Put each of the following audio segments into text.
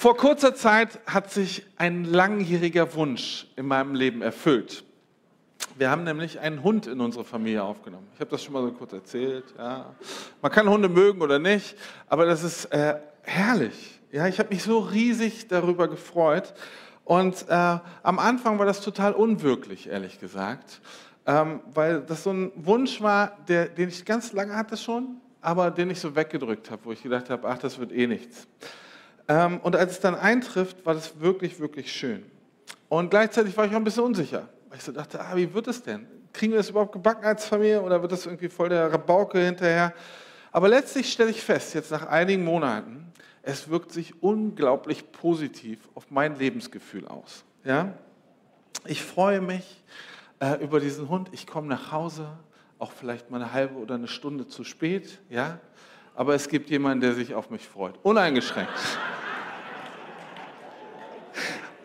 Vor kurzer Zeit hat sich ein langjähriger Wunsch in meinem Leben erfüllt. Wir haben nämlich einen Hund in unsere Familie aufgenommen. Ich habe das schon mal so kurz erzählt. Ja. Man kann Hunde mögen oder nicht, aber das ist äh, herrlich. Ja, ich habe mich so riesig darüber gefreut. Und äh, am Anfang war das total unwirklich, ehrlich gesagt, ähm, weil das so ein Wunsch war, der, den ich ganz lange hatte schon, aber den ich so weggedrückt habe, wo ich gedacht habe, ach, das wird eh nichts. Ähm, und als es dann eintrifft, war das wirklich, wirklich schön. Und gleichzeitig war ich auch ein bisschen unsicher, weil ich so dachte, ah, wie wird es denn? Kriegen wir das überhaupt gebacken als Familie oder wird das irgendwie voll der Rabauke hinterher? Aber letztlich stelle ich fest, jetzt nach einigen Monaten, es wirkt sich unglaublich positiv auf mein Lebensgefühl aus. Ja? Ich freue mich äh, über diesen Hund. Ich komme nach Hause, auch vielleicht mal eine halbe oder eine Stunde zu spät. Ja? Aber es gibt jemanden, der sich auf mich freut. Uneingeschränkt.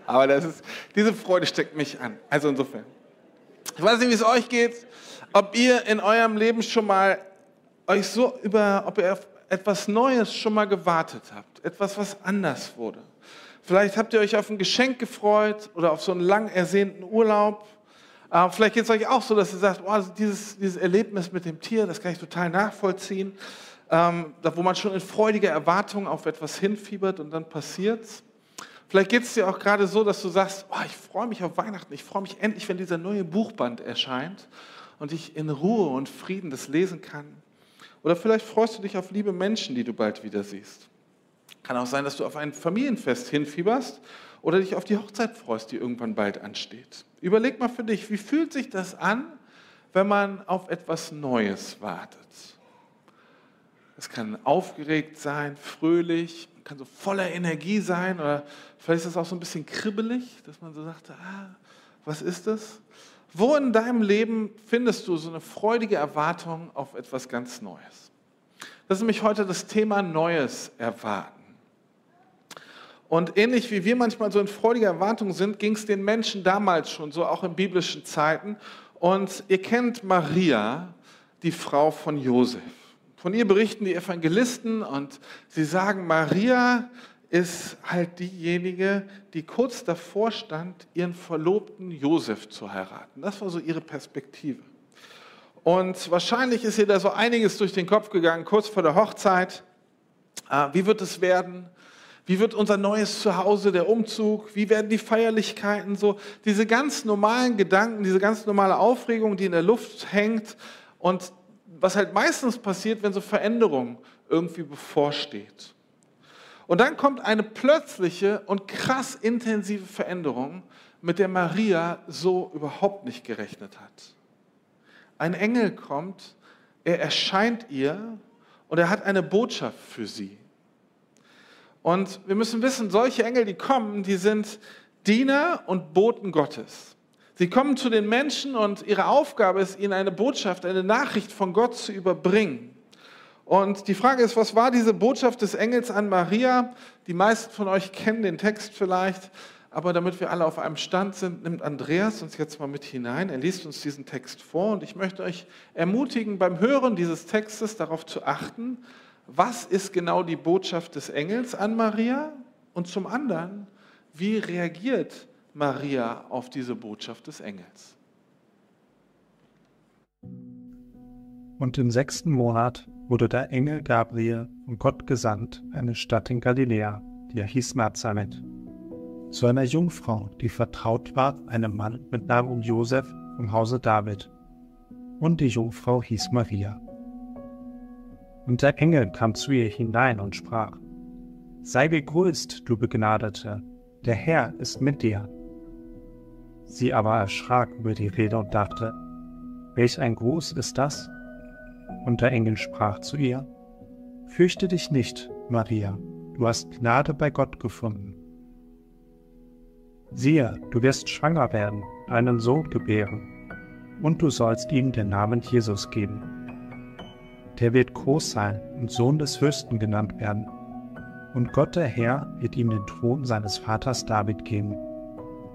Aber das ist, diese Freude steckt mich an. Also insofern. Ich weiß nicht, wie es euch geht, ob ihr in eurem Leben schon mal euch so über, ob ihr auf etwas Neues schon mal gewartet habt. Etwas, was anders wurde. Vielleicht habt ihr euch auf ein Geschenk gefreut oder auf so einen lang ersehnten Urlaub. Äh, vielleicht geht es euch auch so, dass ihr sagt, oh, dieses, dieses Erlebnis mit dem Tier, das kann ich total nachvollziehen. Ähm, wo man schon in freudiger Erwartung auf etwas hinfiebert und dann passiert's. Vielleicht geht es dir auch gerade so, dass du sagst, oh, ich freue mich auf Weihnachten, ich freue mich endlich, wenn dieser neue Buchband erscheint und ich in Ruhe und Frieden das lesen kann. Oder vielleicht freust du dich auf liebe Menschen, die du bald wieder siehst. Kann auch sein, dass du auf ein Familienfest hinfieberst oder dich auf die Hochzeit freust, die irgendwann bald ansteht. Überleg mal für dich, wie fühlt sich das an, wenn man auf etwas Neues wartet? Es kann aufgeregt sein, fröhlich, kann so voller Energie sein oder vielleicht ist es auch so ein bisschen kribbelig, dass man so sagt, ah, was ist das? Wo in deinem Leben findest du so eine freudige Erwartung auf etwas ganz Neues? Das ist nämlich heute das Thema Neues erwarten. Und ähnlich wie wir manchmal so in freudiger Erwartung sind, ging es den Menschen damals schon so, auch in biblischen Zeiten. Und ihr kennt Maria, die Frau von Josef. Von ihr berichten die Evangelisten und sie sagen, Maria ist halt diejenige, die kurz davor stand, ihren Verlobten Josef zu heiraten. Das war so ihre Perspektive. Und wahrscheinlich ist ihr da so einiges durch den Kopf gegangen, kurz vor der Hochzeit. Ah, wie wird es werden? Wie wird unser neues Zuhause, der Umzug? Wie werden die Feierlichkeiten? So diese ganz normalen Gedanken, diese ganz normale Aufregung, die in der Luft hängt. Und was halt meistens passiert, wenn so Veränderung irgendwie bevorsteht. Und dann kommt eine plötzliche und krass intensive Veränderung, mit der Maria so überhaupt nicht gerechnet hat. Ein Engel kommt, er erscheint ihr und er hat eine Botschaft für sie. Und wir müssen wissen, solche Engel, die kommen, die sind Diener und Boten Gottes. Sie kommen zu den Menschen und ihre Aufgabe ist, ihnen eine Botschaft, eine Nachricht von Gott zu überbringen. Und die Frage ist, was war diese Botschaft des Engels an Maria? Die meisten von euch kennen den Text vielleicht, aber damit wir alle auf einem Stand sind, nimmt Andreas uns jetzt mal mit hinein. Er liest uns diesen Text vor und ich möchte euch ermutigen, beim Hören dieses Textes darauf zu achten, was ist genau die Botschaft des Engels an Maria? Und zum anderen, wie reagiert Maria auf diese Botschaft des Engels. Und im sechsten Monat wurde der Engel Gabriel von Gott gesandt, eine Stadt in Galiläa, die er hieß Nazareth, zu einer Jungfrau, die vertraut war einem Mann mit Namen Josef vom Hause David. Und die Jungfrau hieß Maria. Und der Engel kam zu ihr hinein und sprach, Sei gegrüßt, du Begnadete, der Herr ist mit dir. Sie aber erschrak über die Rede und dachte, welch ein Gruß ist das? Und der Engel sprach zu ihr, Fürchte dich nicht, Maria, du hast Gnade bei Gott gefunden. Siehe, du wirst schwanger werden, einen Sohn gebären, und du sollst ihm den Namen Jesus geben. Der wird groß sein und Sohn des Fürsten genannt werden, und Gott der Herr wird ihm den Thron seines Vaters David geben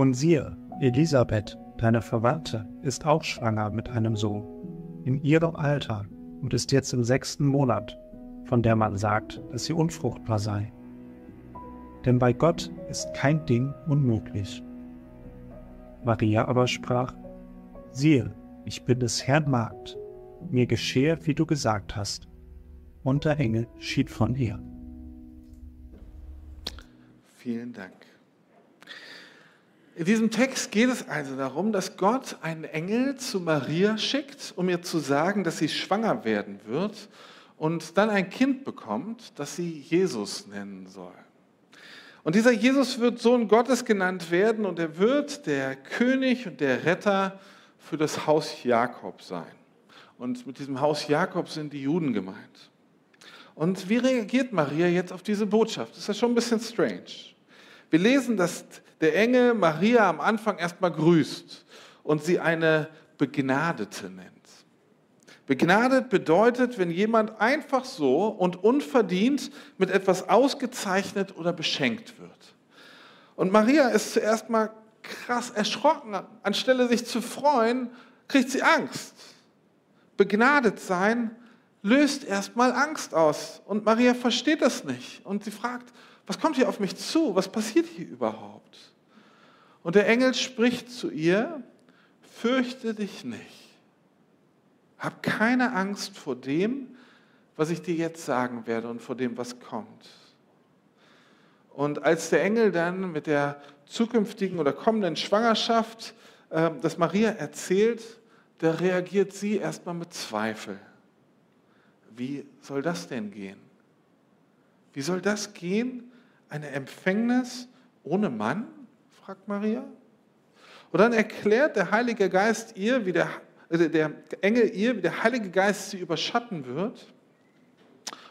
Und siehe, Elisabeth, deine Verwandte, ist auch schwanger mit einem Sohn, in ihrem Alter und ist jetzt im sechsten Monat, von der man sagt, dass sie unfruchtbar sei. Denn bei Gott ist kein Ding unmöglich. Maria aber sprach, siehe, ich bin des Herrn Magd, mir geschehe, wie du gesagt hast. Und der Engel schied von ihr. Vielen Dank. In diesem Text geht es also darum, dass Gott einen Engel zu Maria schickt, um ihr zu sagen, dass sie schwanger werden wird und dann ein Kind bekommt, das sie Jesus nennen soll. Und dieser Jesus wird Sohn Gottes genannt werden und er wird der König und der Retter für das Haus Jakob sein. Und mit diesem Haus Jakob sind die Juden gemeint. Und wie reagiert Maria jetzt auf diese Botschaft? Das ist ja schon ein bisschen strange. Wir lesen, dass der Engel Maria am Anfang erstmal grüßt und sie eine Begnadete nennt. Begnadet bedeutet, wenn jemand einfach so und unverdient mit etwas ausgezeichnet oder beschenkt wird. Und Maria ist zuerst mal krass erschrocken. Anstelle sich zu freuen, kriegt sie Angst. Begnadet sein löst erstmal Angst aus. Und Maria versteht das nicht. Und sie fragt, was kommt hier auf mich zu? Was passiert hier überhaupt? Und der Engel spricht zu ihr, fürchte dich nicht. Hab keine Angst vor dem, was ich dir jetzt sagen werde und vor dem, was kommt. Und als der Engel dann mit der zukünftigen oder kommenden Schwangerschaft äh, das Maria erzählt, da reagiert sie erstmal mit Zweifel. Wie soll das denn gehen? Wie soll das gehen? Eine Empfängnis ohne Mann? fragt Maria. Und dann erklärt der Heilige Geist ihr, wie der, äh, der Engel ihr, wie der Heilige Geist sie überschatten wird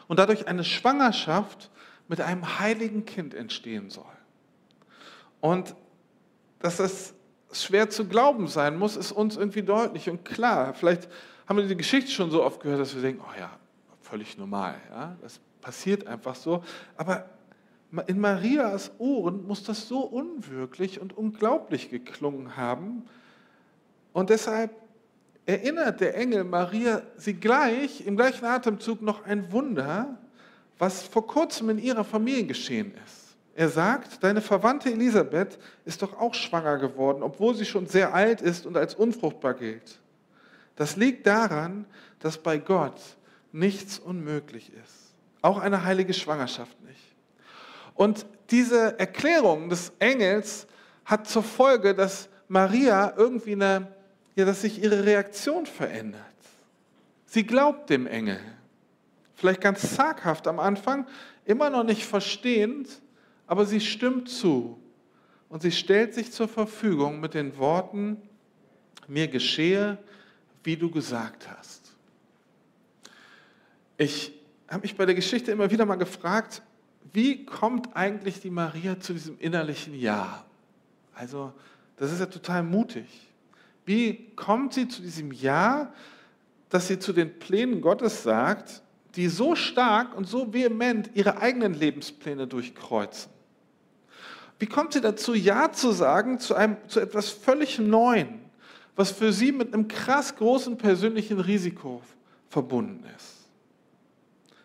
und dadurch eine Schwangerschaft mit einem heiligen Kind entstehen soll. Und dass das schwer zu glauben sein muss, ist uns irgendwie deutlich und klar. Vielleicht haben wir die Geschichte schon so oft gehört, dass wir denken, oh ja, völlig normal, ja, das passiert einfach so. Aber in Marias Ohren muss das so unwirklich und unglaublich geklungen haben. Und deshalb erinnert der Engel Maria sie gleich, im gleichen Atemzug noch ein Wunder, was vor kurzem in ihrer Familie geschehen ist. Er sagt, deine Verwandte Elisabeth ist doch auch schwanger geworden, obwohl sie schon sehr alt ist und als unfruchtbar gilt. Das liegt daran, dass bei Gott nichts unmöglich ist. Auch eine heilige Schwangerschaft nicht. Und diese Erklärung des Engels hat zur Folge, dass Maria irgendwie eine, ja, dass sich ihre Reaktion verändert. Sie glaubt dem Engel. Vielleicht ganz zaghaft am Anfang, immer noch nicht verstehend, aber sie stimmt zu. Und sie stellt sich zur Verfügung mit den Worten, mir geschehe, wie du gesagt hast. Ich habe mich bei der Geschichte immer wieder mal gefragt, wie kommt eigentlich die Maria zu diesem innerlichen Ja? Also, das ist ja total mutig. Wie kommt sie zu diesem Ja, dass sie zu den Plänen Gottes sagt, die so stark und so vehement ihre eigenen Lebenspläne durchkreuzen? Wie kommt sie dazu, Ja zu sagen zu, einem, zu etwas völlig Neuen, was für sie mit einem krass großen persönlichen Risiko verbunden ist?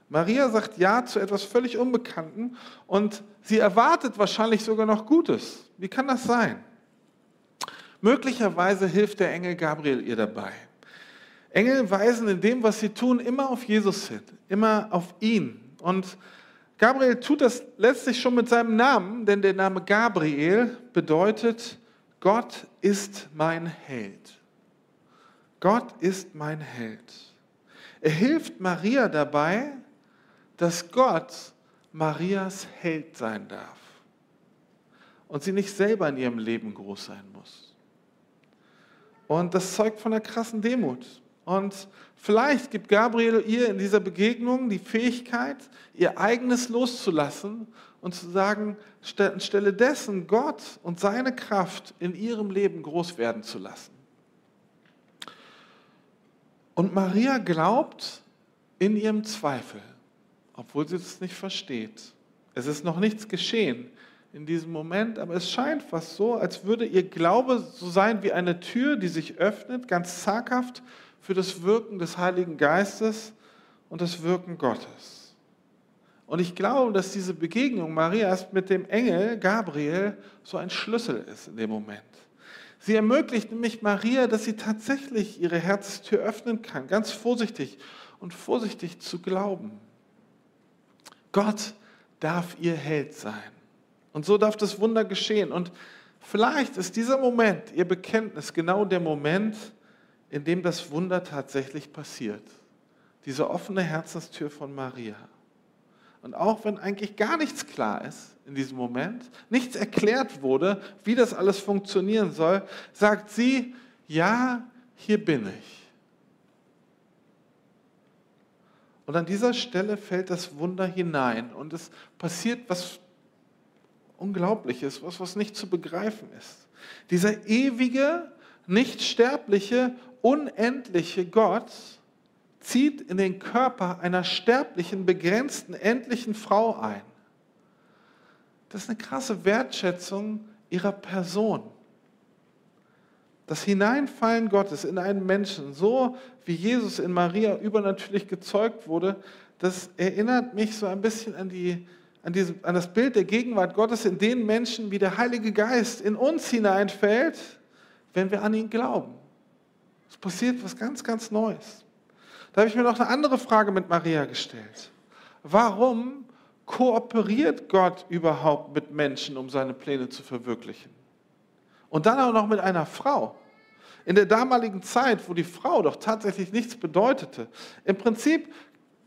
Maria sagt Ja zu etwas völlig Unbekannten und sie erwartet wahrscheinlich sogar noch Gutes. Wie kann das sein? Möglicherweise hilft der Engel Gabriel ihr dabei. Engel weisen in dem, was sie tun, immer auf Jesus hin, immer auf ihn. Und Gabriel tut das letztlich schon mit seinem Namen, denn der Name Gabriel bedeutet, Gott ist mein Held. Gott ist mein Held. Er hilft Maria dabei, dass Gott Marias Held sein darf und sie nicht selber in ihrem Leben groß sein muss. Und das zeugt von einer krassen Demut. Und vielleicht gibt Gabriel ihr in dieser Begegnung die Fähigkeit, ihr eigenes loszulassen und zu sagen, anstelle dessen Gott und seine Kraft in ihrem Leben groß werden zu lassen. Und Maria glaubt in ihrem Zweifel, obwohl sie das nicht versteht. Es ist noch nichts geschehen in diesem Moment, aber es scheint fast so, als würde ihr Glaube so sein wie eine Tür, die sich öffnet, ganz zaghaft für das Wirken des Heiligen Geistes und das Wirken Gottes. Und ich glaube, dass diese Begegnung Marias mit dem Engel Gabriel so ein Schlüssel ist in dem Moment. Sie ermöglicht nämlich Maria, dass sie tatsächlich ihre Herztür öffnen kann, ganz vorsichtig und vorsichtig zu glauben. Gott darf ihr Held sein. Und so darf das Wunder geschehen. Und vielleicht ist dieser Moment, ihr Bekenntnis, genau der Moment, in dem das Wunder tatsächlich passiert. Diese offene Herzenstür von Maria. Und auch wenn eigentlich gar nichts klar ist in diesem Moment, nichts erklärt wurde, wie das alles funktionieren soll, sagt sie, ja, hier bin ich. Und an dieser Stelle fällt das Wunder hinein und es passiert was Unglaubliches, was, was nicht zu begreifen ist. Dieser ewige, nicht sterbliche, unendliche Gott zieht in den Körper einer sterblichen, begrenzten, endlichen Frau ein. Das ist eine krasse Wertschätzung ihrer Person. Das Hineinfallen Gottes in einen Menschen, so wie Jesus in Maria übernatürlich gezeugt wurde, das erinnert mich so ein bisschen an, die, an, diese, an das Bild der Gegenwart Gottes in den Menschen, wie der Heilige Geist in uns hineinfällt, wenn wir an ihn glauben. Es passiert was ganz, ganz Neues. Da habe ich mir noch eine andere Frage mit Maria gestellt. Warum kooperiert Gott überhaupt mit Menschen, um seine Pläne zu verwirklichen? Und dann auch noch mit einer Frau. In der damaligen Zeit, wo die Frau doch tatsächlich nichts bedeutete. Im Prinzip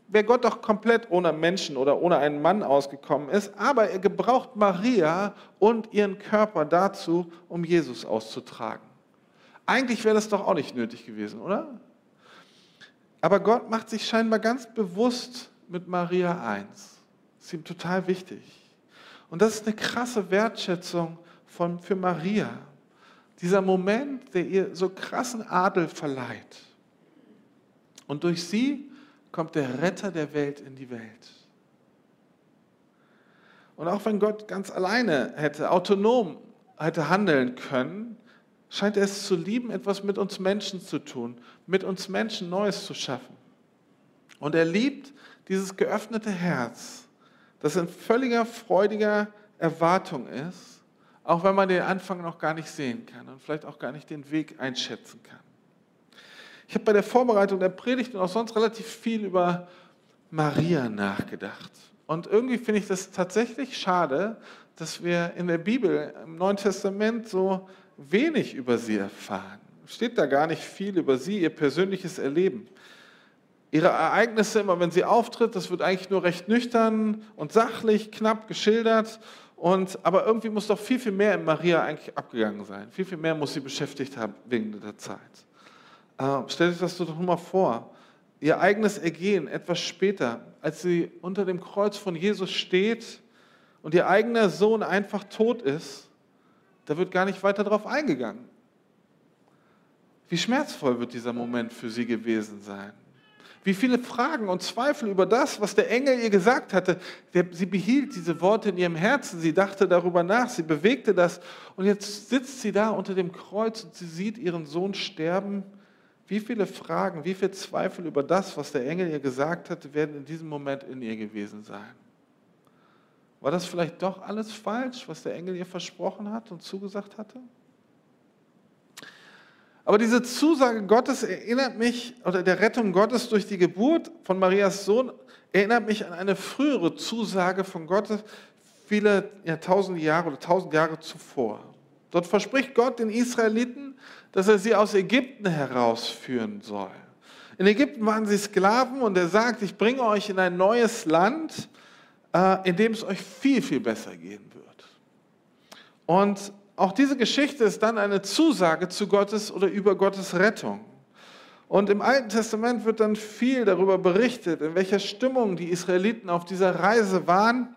wäre Gott doch komplett ohne Menschen oder ohne einen Mann ausgekommen ist, aber er gebraucht Maria und ihren Körper dazu, um Jesus auszutragen. Eigentlich wäre das doch auch nicht nötig gewesen, oder? Aber Gott macht sich scheinbar ganz bewusst mit Maria eins. Ist ihm total wichtig. Und das ist eine krasse Wertschätzung von, für Maria. Dieser Moment, der ihr so krassen Adel verleiht. Und durch sie kommt der Retter der Welt in die Welt. Und auch wenn Gott ganz alleine hätte, autonom hätte handeln können, scheint er es zu lieben, etwas mit uns Menschen zu tun, mit uns Menschen Neues zu schaffen. Und er liebt dieses geöffnete Herz, das in völliger freudiger Erwartung ist, auch wenn man den Anfang noch gar nicht sehen kann und vielleicht auch gar nicht den Weg einschätzen kann. Ich habe bei der Vorbereitung der Predigt und auch sonst relativ viel über Maria nachgedacht. Und irgendwie finde ich das tatsächlich schade, dass wir in der Bibel, im Neuen Testament, so wenig über sie erfahren. Steht da gar nicht viel über sie, ihr persönliches Erleben. Ihre Ereignisse, immer wenn sie auftritt, das wird eigentlich nur recht nüchtern und sachlich, knapp geschildert. Und, aber irgendwie muss doch viel, viel mehr in Maria eigentlich abgegangen sein. Viel, viel mehr muss sie beschäftigt haben wegen der Zeit. Äh, stell dich das doch mal vor. Ihr eigenes Ergehen etwas später, als sie unter dem Kreuz von Jesus steht und ihr eigener Sohn einfach tot ist da wird gar nicht weiter darauf eingegangen. Wie schmerzvoll wird dieser Moment für sie gewesen sein? Wie viele Fragen und Zweifel über das, was der Engel ihr gesagt hatte. Sie behielt diese Worte in ihrem Herzen, sie dachte darüber nach, sie bewegte das und jetzt sitzt sie da unter dem Kreuz und sie sieht ihren Sohn sterben. Wie viele Fragen, wie viele Zweifel über das, was der Engel ihr gesagt hatte, werden in diesem Moment in ihr gewesen sein? War das vielleicht doch alles falsch, was der Engel ihr versprochen hat und zugesagt hatte? Aber diese Zusage Gottes erinnert mich, oder der Rettung Gottes durch die Geburt von Marias Sohn, erinnert mich an eine frühere Zusage von Gott, viele ja, tausend Jahre oder tausend Jahre zuvor. Dort verspricht Gott den Israeliten, dass er sie aus Ägypten herausführen soll. In Ägypten waren sie Sklaven und er sagt, ich bringe euch in ein neues Land, äh, in dem es euch viel, viel besser gehen wird. Und auch diese Geschichte ist dann eine Zusage zu Gottes oder über Gottes Rettung. Und im Alten Testament wird dann viel darüber berichtet, in welcher Stimmung die Israeliten auf dieser Reise waren.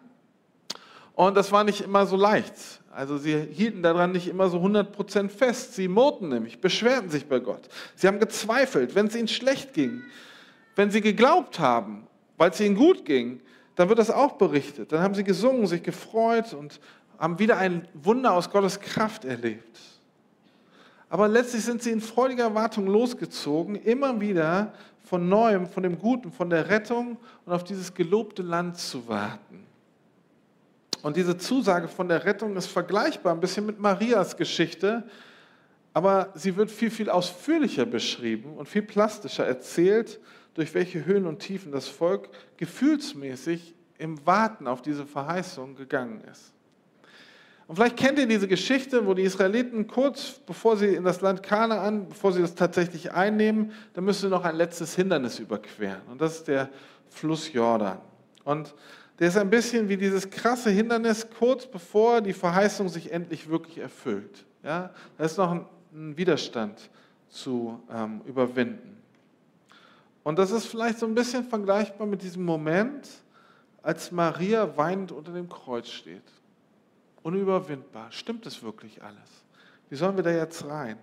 Und das war nicht immer so leicht. Also sie hielten daran nicht immer so 100% fest. Sie murrten nämlich, beschwerten sich bei Gott. Sie haben gezweifelt, wenn es ihnen schlecht ging. Wenn sie geglaubt haben, weil es ihnen gut ging, dann wird das auch berichtet. Dann haben sie gesungen, sich gefreut und haben wieder ein Wunder aus Gottes Kraft erlebt. Aber letztlich sind sie in freudiger Erwartung losgezogen, immer wieder von neuem, von dem Guten, von der Rettung und auf dieses gelobte Land zu warten. Und diese Zusage von der Rettung ist vergleichbar ein bisschen mit Marias Geschichte, aber sie wird viel, viel ausführlicher beschrieben und viel plastischer erzählt, durch welche Höhen und Tiefen das Volk gefühlsmäßig im Warten auf diese Verheißung gegangen ist. Und vielleicht kennt ihr diese Geschichte, wo die Israeliten kurz bevor sie in das Land Kanaan, bevor sie das tatsächlich einnehmen, da müssen sie noch ein letztes Hindernis überqueren. Und das ist der Fluss Jordan. Und der ist ein bisschen wie dieses krasse Hindernis kurz bevor die Verheißung sich endlich wirklich erfüllt. Ja, da ist noch ein, Widerstand zu ähm, überwinden. Und das ist vielleicht so ein bisschen vergleichbar mit diesem Moment, als Maria weinend unter dem Kreuz steht. Unüberwindbar. Stimmt es wirklich alles? Wie sollen wir da jetzt rein?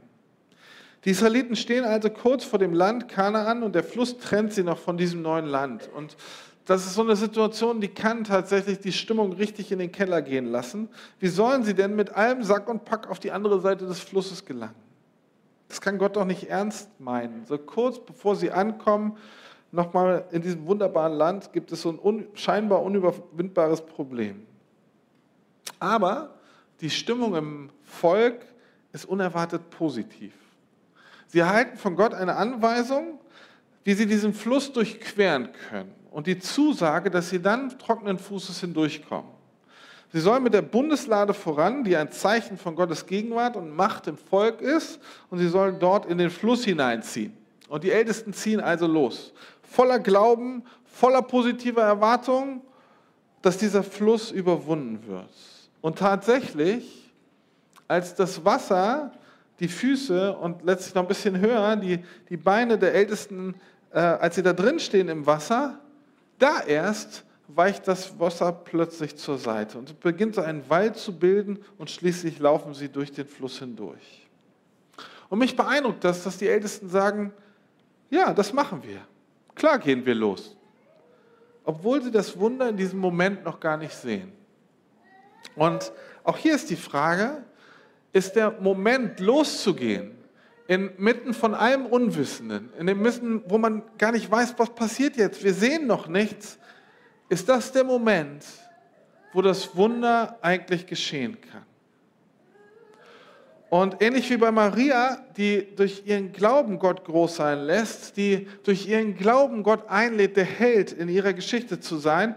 Die Israeliten stehen also kurz vor dem Land Kanaan und der Fluss trennt sie noch von diesem neuen Land. Und das ist so eine Situation, die kann tatsächlich die Stimmung richtig in den Keller gehen lassen. Wie sollen sie denn mit allem Sack und Pack auf die andere Seite des Flusses gelangen? Das kann Gott doch nicht ernst meinen. So kurz bevor sie ankommen, nochmal in diesem wunderbaren Land, gibt es so ein scheinbar unüberwindbares Problem. Aber die Stimmung im Volk ist unerwartet positiv. Sie erhalten von Gott eine Anweisung, wie sie diesen Fluss durchqueren können und die Zusage, dass sie dann trockenen Fußes hindurchkommen. Sie sollen mit der Bundeslade voran, die ein Zeichen von Gottes Gegenwart und Macht im Volk ist, und sie sollen dort in den Fluss hineinziehen. Und die Ältesten ziehen also los, voller Glauben, voller positiver Erwartung, dass dieser Fluss überwunden wird. Und tatsächlich, als das Wasser die Füße und letztlich noch ein bisschen höher, die, die Beine der Ältesten, äh, als sie da drin stehen im Wasser, da erst weicht das Wasser plötzlich zur Seite und es beginnt so einen Wald zu bilden und schließlich laufen sie durch den Fluss hindurch. Und mich beeindruckt das, dass die Ältesten sagen, ja, das machen wir. Klar gehen wir los. Obwohl sie das Wunder in diesem Moment noch gar nicht sehen. Und auch hier ist die Frage, ist der Moment loszugehen, inmitten von allem Unwissenden, in dem Wissen, wo man gar nicht weiß, was passiert jetzt, wir sehen noch nichts, ist das der Moment, wo das Wunder eigentlich geschehen kann. Und ähnlich wie bei Maria, die durch ihren Glauben Gott groß sein lässt, die durch ihren Glauben Gott einlädt, der Held in ihrer Geschichte zu sein,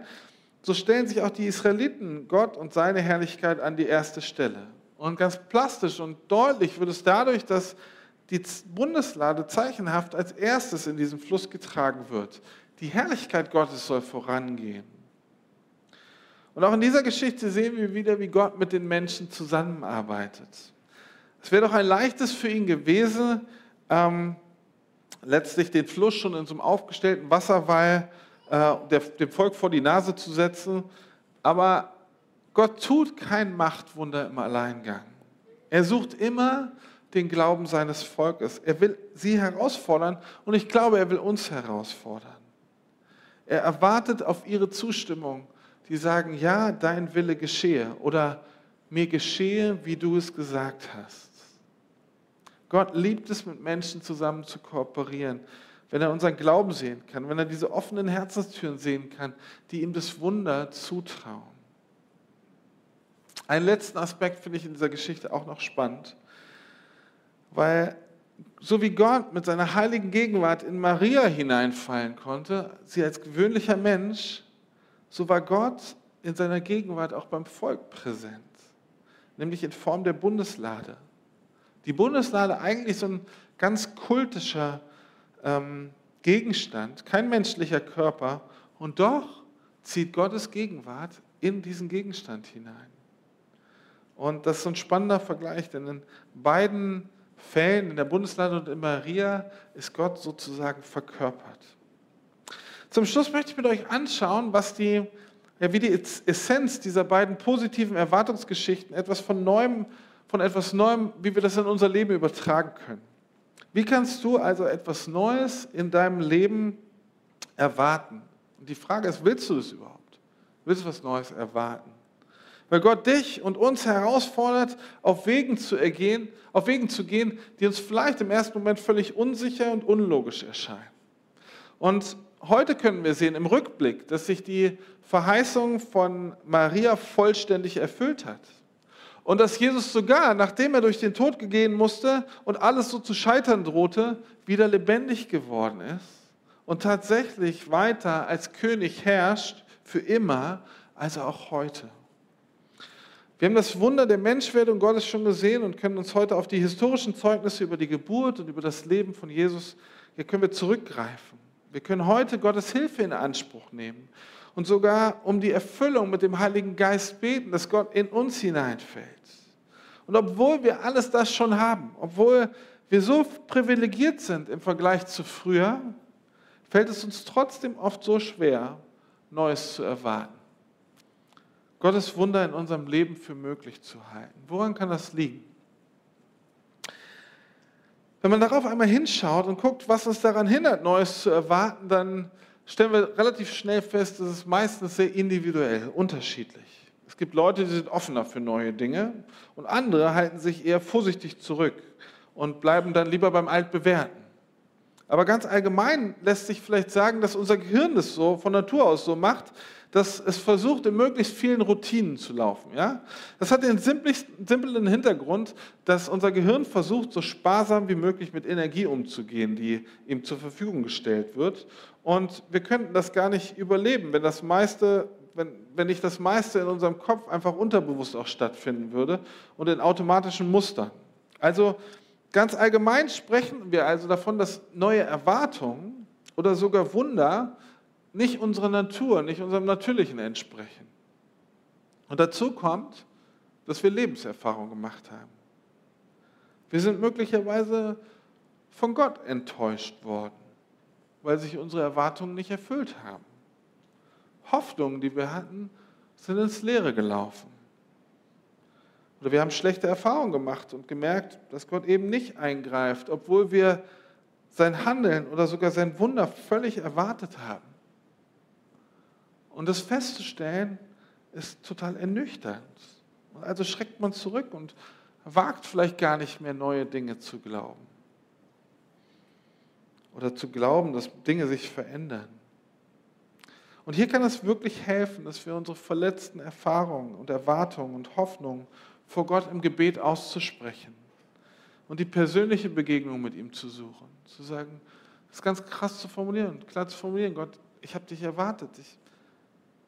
so stellen sich auch die Israeliten Gott und seine Herrlichkeit an die erste Stelle. Und ganz plastisch und deutlich wird es dadurch, dass die Bundeslade zeichenhaft als erstes in diesen Fluss getragen wird. Die Herrlichkeit Gottes soll vorangehen. Und auch in dieser Geschichte sehen wir wieder, wie Gott mit den Menschen zusammenarbeitet. Es wäre doch ein leichtes für ihn gewesen, ähm, letztlich den Fluss schon in so einem aufgestellten Wasserwall äh, dem Volk vor die Nase zu setzen. Aber Gott tut kein Machtwunder im Alleingang. Er sucht immer den Glauben seines Volkes. Er will sie herausfordern und ich glaube, er will uns herausfordern. Er erwartet auf ihre Zustimmung, die sagen, ja, dein Wille geschehe oder mir geschehe, wie du es gesagt hast. Gott liebt es, mit Menschen zusammen zu kooperieren, wenn er unseren Glauben sehen kann, wenn er diese offenen Herzenstüren sehen kann, die ihm das Wunder zutrauen. Einen letzten Aspekt finde ich in dieser Geschichte auch noch spannend, weil so wie Gott mit seiner heiligen Gegenwart in Maria hineinfallen konnte, sie als gewöhnlicher Mensch, so war Gott in seiner Gegenwart auch beim Volk präsent, nämlich in Form der Bundeslade. Die Bundeslade eigentlich so ein ganz kultischer ähm, Gegenstand, kein menschlicher Körper, und doch zieht Gottes Gegenwart in diesen Gegenstand hinein. Und das ist so ein spannender Vergleich, denn in beiden Fällen in der Bundesland und in Maria ist Gott sozusagen verkörpert. Zum Schluss möchte ich mit euch anschauen, was die, ja, wie die Essenz dieser beiden positiven Erwartungsgeschichten etwas von Neuem, von etwas Neuem, wie wir das in unser Leben übertragen können. Wie kannst du also etwas Neues in deinem Leben erwarten? Und die Frage ist, willst du das überhaupt? Willst du was Neues erwarten? Weil Gott dich und uns herausfordert, auf Wegen zu ergehen, auf Wegen zu gehen, die uns vielleicht im ersten Moment völlig unsicher und unlogisch erscheinen. Und heute können wir sehen im Rückblick, dass sich die Verheißung von Maria vollständig erfüllt hat. Und dass Jesus sogar, nachdem er durch den Tod gehen musste und alles so zu scheitern drohte, wieder lebendig geworden ist und tatsächlich weiter als König herrscht, für immer, also auch heute. Wir haben das Wunder der Menschwerdung Gottes schon gesehen und können uns heute auf die historischen Zeugnisse über die Geburt und über das Leben von Jesus, hier können wir zurückgreifen. Wir können heute Gottes Hilfe in Anspruch nehmen und sogar um die Erfüllung mit dem Heiligen Geist beten, dass Gott in uns hineinfällt. Und obwohl wir alles das schon haben, obwohl wir so privilegiert sind im Vergleich zu früher, fällt es uns trotzdem oft so schwer, Neues zu erwarten. Gottes Wunder in unserem Leben für möglich zu halten. Woran kann das liegen? Wenn man darauf einmal hinschaut und guckt, was uns daran hindert, Neues zu erwarten, dann stellen wir relativ schnell fest, dass es meistens sehr individuell, unterschiedlich. Es gibt Leute, die sind offener für neue Dinge und andere halten sich eher vorsichtig zurück und bleiben dann lieber beim Altbewährten. Aber ganz allgemein lässt sich vielleicht sagen, dass unser Gehirn das so von Natur aus so macht, dass es versucht, in möglichst vielen Routinen zu laufen. Ja? Das hat den simplen Hintergrund, dass unser Gehirn versucht, so sparsam wie möglich mit Energie umzugehen, die ihm zur Verfügung gestellt wird. Und wir könnten das gar nicht überleben, wenn das meiste wenn, wenn nicht das meiste in unserem Kopf einfach unterbewusst auch stattfinden würde und in automatischen Mustern. Also ganz allgemein sprechen wir also davon, dass neue Erwartungen oder sogar Wunder nicht unserer Natur, nicht unserem Natürlichen entsprechen. Und dazu kommt, dass wir Lebenserfahrung gemacht haben. Wir sind möglicherweise von Gott enttäuscht worden, weil sich unsere Erwartungen nicht erfüllt haben. Hoffnungen, die wir hatten, sind ins Leere gelaufen. Oder wir haben schlechte Erfahrungen gemacht und gemerkt, dass Gott eben nicht eingreift, obwohl wir sein Handeln oder sogar sein Wunder völlig erwartet haben. Und das festzustellen, ist total ernüchternd. Also schreckt man zurück und wagt vielleicht gar nicht mehr neue Dinge zu glauben. Oder zu glauben, dass Dinge sich verändern. Und hier kann es wirklich helfen, dass wir unsere verletzten Erfahrungen und Erwartungen und Hoffnungen vor Gott im Gebet auszusprechen und die persönliche Begegnung mit ihm zu suchen. Zu sagen, das ist ganz krass zu formulieren, klar zu formulieren, Gott, ich habe dich erwartet. Ich,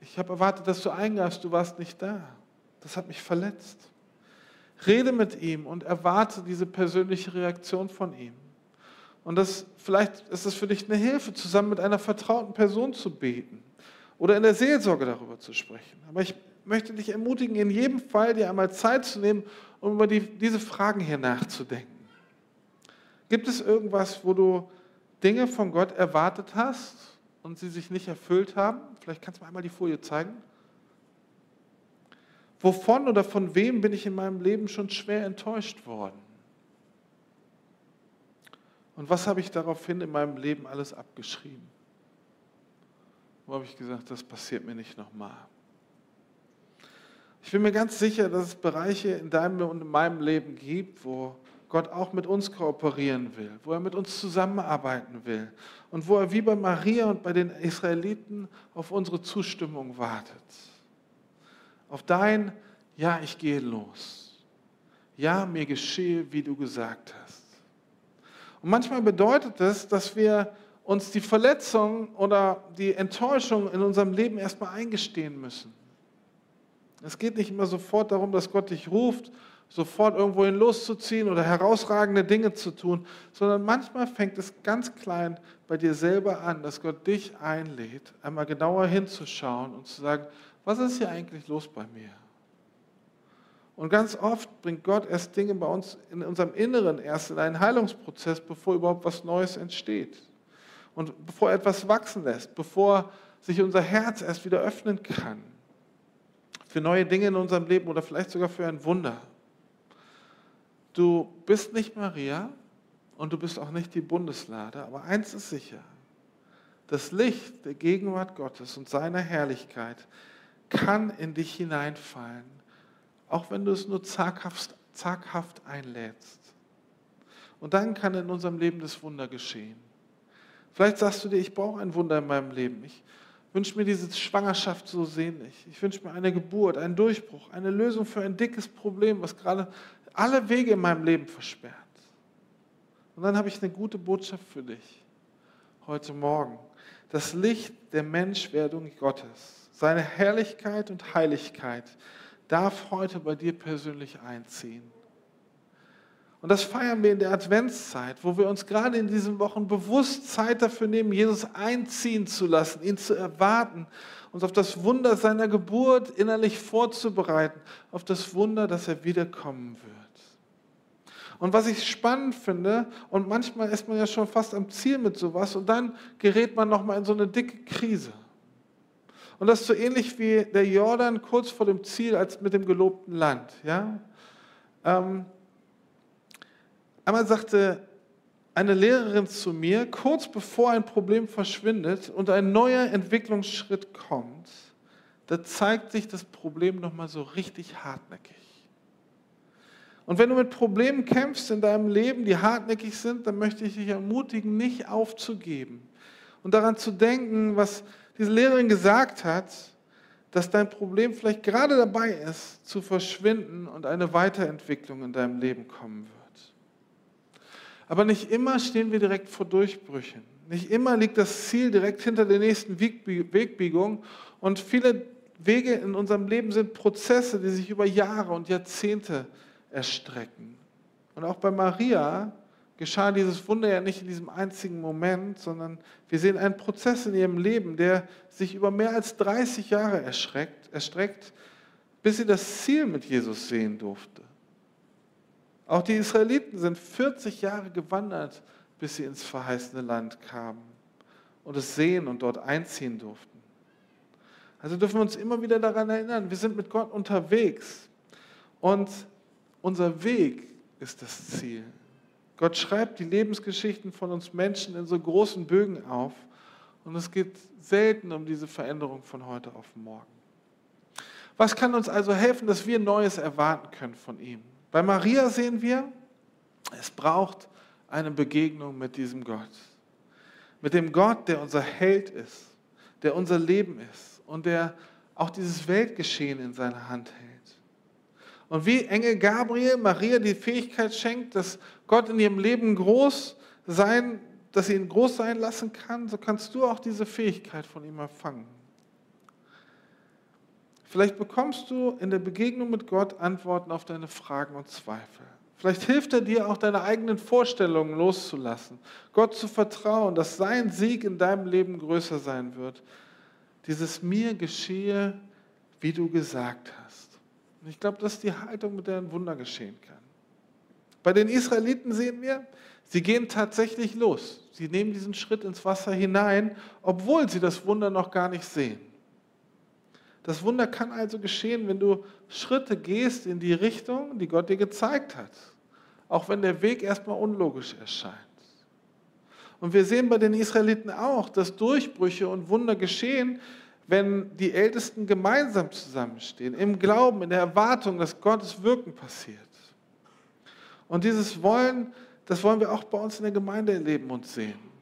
ich habe erwartet, dass du eingreifst, du warst nicht da. Das hat mich verletzt. Rede mit ihm und erwarte diese persönliche Reaktion von ihm. Und das, vielleicht ist es für dich eine Hilfe, zusammen mit einer vertrauten Person zu beten oder in der Seelsorge darüber zu sprechen. Aber ich möchte dich ermutigen, in jedem Fall dir einmal Zeit zu nehmen, um über die, diese Fragen hier nachzudenken. Gibt es irgendwas, wo du Dinge von Gott erwartet hast und sie sich nicht erfüllt haben? Vielleicht kannst du mir einmal die Folie zeigen. Wovon oder von wem bin ich in meinem Leben schon schwer enttäuscht worden? Und was habe ich daraufhin in meinem Leben alles abgeschrieben? Wo habe ich gesagt, das passiert mir nicht nochmal? Ich bin mir ganz sicher, dass es Bereiche in deinem und in meinem Leben gibt, wo Gott auch mit uns kooperieren will, wo er mit uns zusammenarbeiten will und wo er wie bei Maria und bei den Israeliten auf unsere Zustimmung wartet. Auf dein Ja, ich gehe los. Ja, mir geschehe, wie du gesagt hast. Und manchmal bedeutet das, dass wir uns die Verletzung oder die Enttäuschung in unserem Leben erstmal eingestehen müssen. Es geht nicht immer sofort darum, dass Gott dich ruft, sofort irgendwohin loszuziehen oder herausragende Dinge zu tun, sondern manchmal fängt es ganz klein bei dir selber an, dass Gott dich einlädt, einmal genauer hinzuschauen und zu sagen, was ist hier eigentlich los bei mir? Und ganz oft bringt Gott erst Dinge bei uns in unserem Inneren erst in einen Heilungsprozess, bevor überhaupt was Neues entsteht. Und bevor etwas wachsen lässt, bevor sich unser Herz erst wieder öffnen kann. Für neue Dinge in unserem Leben oder vielleicht sogar für ein Wunder. Du bist nicht Maria und du bist auch nicht die Bundeslade, aber eins ist sicher. Das Licht der Gegenwart Gottes und seiner Herrlichkeit kann in dich hineinfallen auch wenn du es nur zaghaft, zaghaft einlädst. Und dann kann in unserem Leben das Wunder geschehen. Vielleicht sagst du dir, ich brauche ein Wunder in meinem Leben. Ich wünsche mir diese Schwangerschaft so sehnlich. Ich wünsche mir eine Geburt, einen Durchbruch, eine Lösung für ein dickes Problem, was gerade alle Wege in meinem Leben versperrt. Und dann habe ich eine gute Botschaft für dich heute Morgen. Das Licht der Menschwerdung Gottes, seine Herrlichkeit und Heiligkeit darf heute bei dir persönlich einziehen. Und das feiern wir in der Adventszeit, wo wir uns gerade in diesen Wochen bewusst Zeit dafür nehmen, Jesus einziehen zu lassen, ihn zu erwarten, uns auf das Wunder seiner Geburt innerlich vorzubereiten, auf das Wunder, dass er wiederkommen wird. Und was ich spannend finde, und manchmal ist man ja schon fast am Ziel mit sowas, und dann gerät man nochmal in so eine dicke Krise. Und das ist so ähnlich wie der Jordan kurz vor dem Ziel als mit dem gelobten Land. Ja? Ähm, einmal sagte eine Lehrerin zu mir, kurz bevor ein Problem verschwindet und ein neuer Entwicklungsschritt kommt, da zeigt sich das Problem nochmal so richtig hartnäckig. Und wenn du mit Problemen kämpfst in deinem Leben, die hartnäckig sind, dann möchte ich dich ermutigen, nicht aufzugeben und daran zu denken, was diese Lehrerin gesagt hat, dass dein Problem vielleicht gerade dabei ist, zu verschwinden und eine Weiterentwicklung in deinem Leben kommen wird. Aber nicht immer stehen wir direkt vor Durchbrüchen. Nicht immer liegt das Ziel direkt hinter der nächsten Wegbiegung. Und viele Wege in unserem Leben sind Prozesse, die sich über Jahre und Jahrzehnte erstrecken. Und auch bei Maria geschah dieses Wunder ja nicht in diesem einzigen Moment, sondern wir sehen einen Prozess in ihrem Leben, der sich über mehr als 30 Jahre erstreckt, bis sie das Ziel mit Jesus sehen durfte. Auch die Israeliten sind 40 Jahre gewandert, bis sie ins verheißene Land kamen und es sehen und dort einziehen durften. Also dürfen wir uns immer wieder daran erinnern, wir sind mit Gott unterwegs und unser Weg ist das Ziel. Gott schreibt die Lebensgeschichten von uns Menschen in so großen Bögen auf und es geht selten um diese Veränderung von heute auf morgen. Was kann uns also helfen, dass wir Neues erwarten können von ihm? Bei Maria sehen wir, es braucht eine Begegnung mit diesem Gott. Mit dem Gott, der unser Held ist, der unser Leben ist und der auch dieses Weltgeschehen in seiner Hand hält. Und wie Engel Gabriel Maria die Fähigkeit schenkt, dass Gott in ihrem Leben groß sein, dass sie ihn groß sein lassen kann, so kannst du auch diese Fähigkeit von ihm empfangen. Vielleicht bekommst du in der Begegnung mit Gott Antworten auf deine Fragen und Zweifel. Vielleicht hilft er dir auch deine eigenen Vorstellungen loszulassen, Gott zu vertrauen, dass sein Sieg in deinem Leben größer sein wird. Dieses mir geschehe, wie du gesagt hast. Und ich glaube, das ist die Haltung, mit der ein Wunder geschehen kann. Bei den Israeliten sehen wir, sie gehen tatsächlich los. Sie nehmen diesen Schritt ins Wasser hinein, obwohl sie das Wunder noch gar nicht sehen. Das Wunder kann also geschehen, wenn du Schritte gehst in die Richtung, die Gott dir gezeigt hat. Auch wenn der Weg erstmal unlogisch erscheint. Und wir sehen bei den Israeliten auch, dass Durchbrüche und Wunder geschehen, wenn die Ältesten gemeinsam zusammenstehen, im Glauben, in der Erwartung, dass Gottes Wirken passiert. Und dieses Wollen, das wollen wir auch bei uns in der Gemeinde erleben und sehen.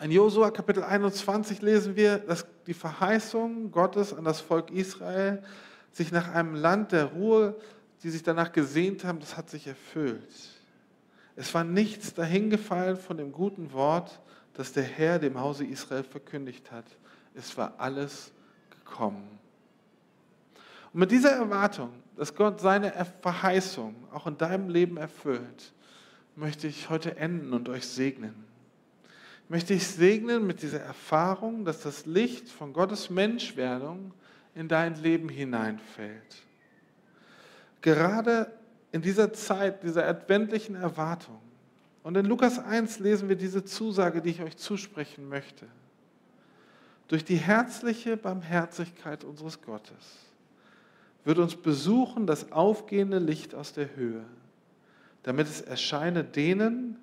In Josua Kapitel 21 lesen wir, dass die Verheißung Gottes an das Volk Israel sich nach einem Land der Ruhe, die sich danach gesehnt haben, das hat sich erfüllt. Es war nichts dahingefallen von dem guten Wort, das der Herr dem Hause Israel verkündigt hat es war alles gekommen. Und mit dieser Erwartung, dass Gott seine Verheißung auch in deinem Leben erfüllt, möchte ich heute enden und euch segnen. Möchte ich segnen mit dieser Erfahrung, dass das Licht von Gottes Menschwerdung in dein Leben hineinfällt. gerade in dieser Zeit, dieser adventlichen Erwartung. Und in Lukas 1 lesen wir diese Zusage, die ich euch zusprechen möchte. Durch die herzliche Barmherzigkeit unseres Gottes wird uns besuchen das aufgehende Licht aus der Höhe, damit es erscheine denen,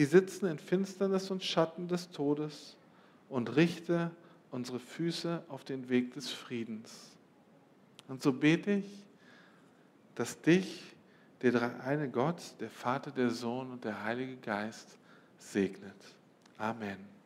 die sitzen in Finsternis und Schatten des Todes und richte unsere Füße auf den Weg des Friedens. Und so bete ich, dass dich der dreieine Gott, der Vater, der Sohn und der Heilige Geist segnet. Amen.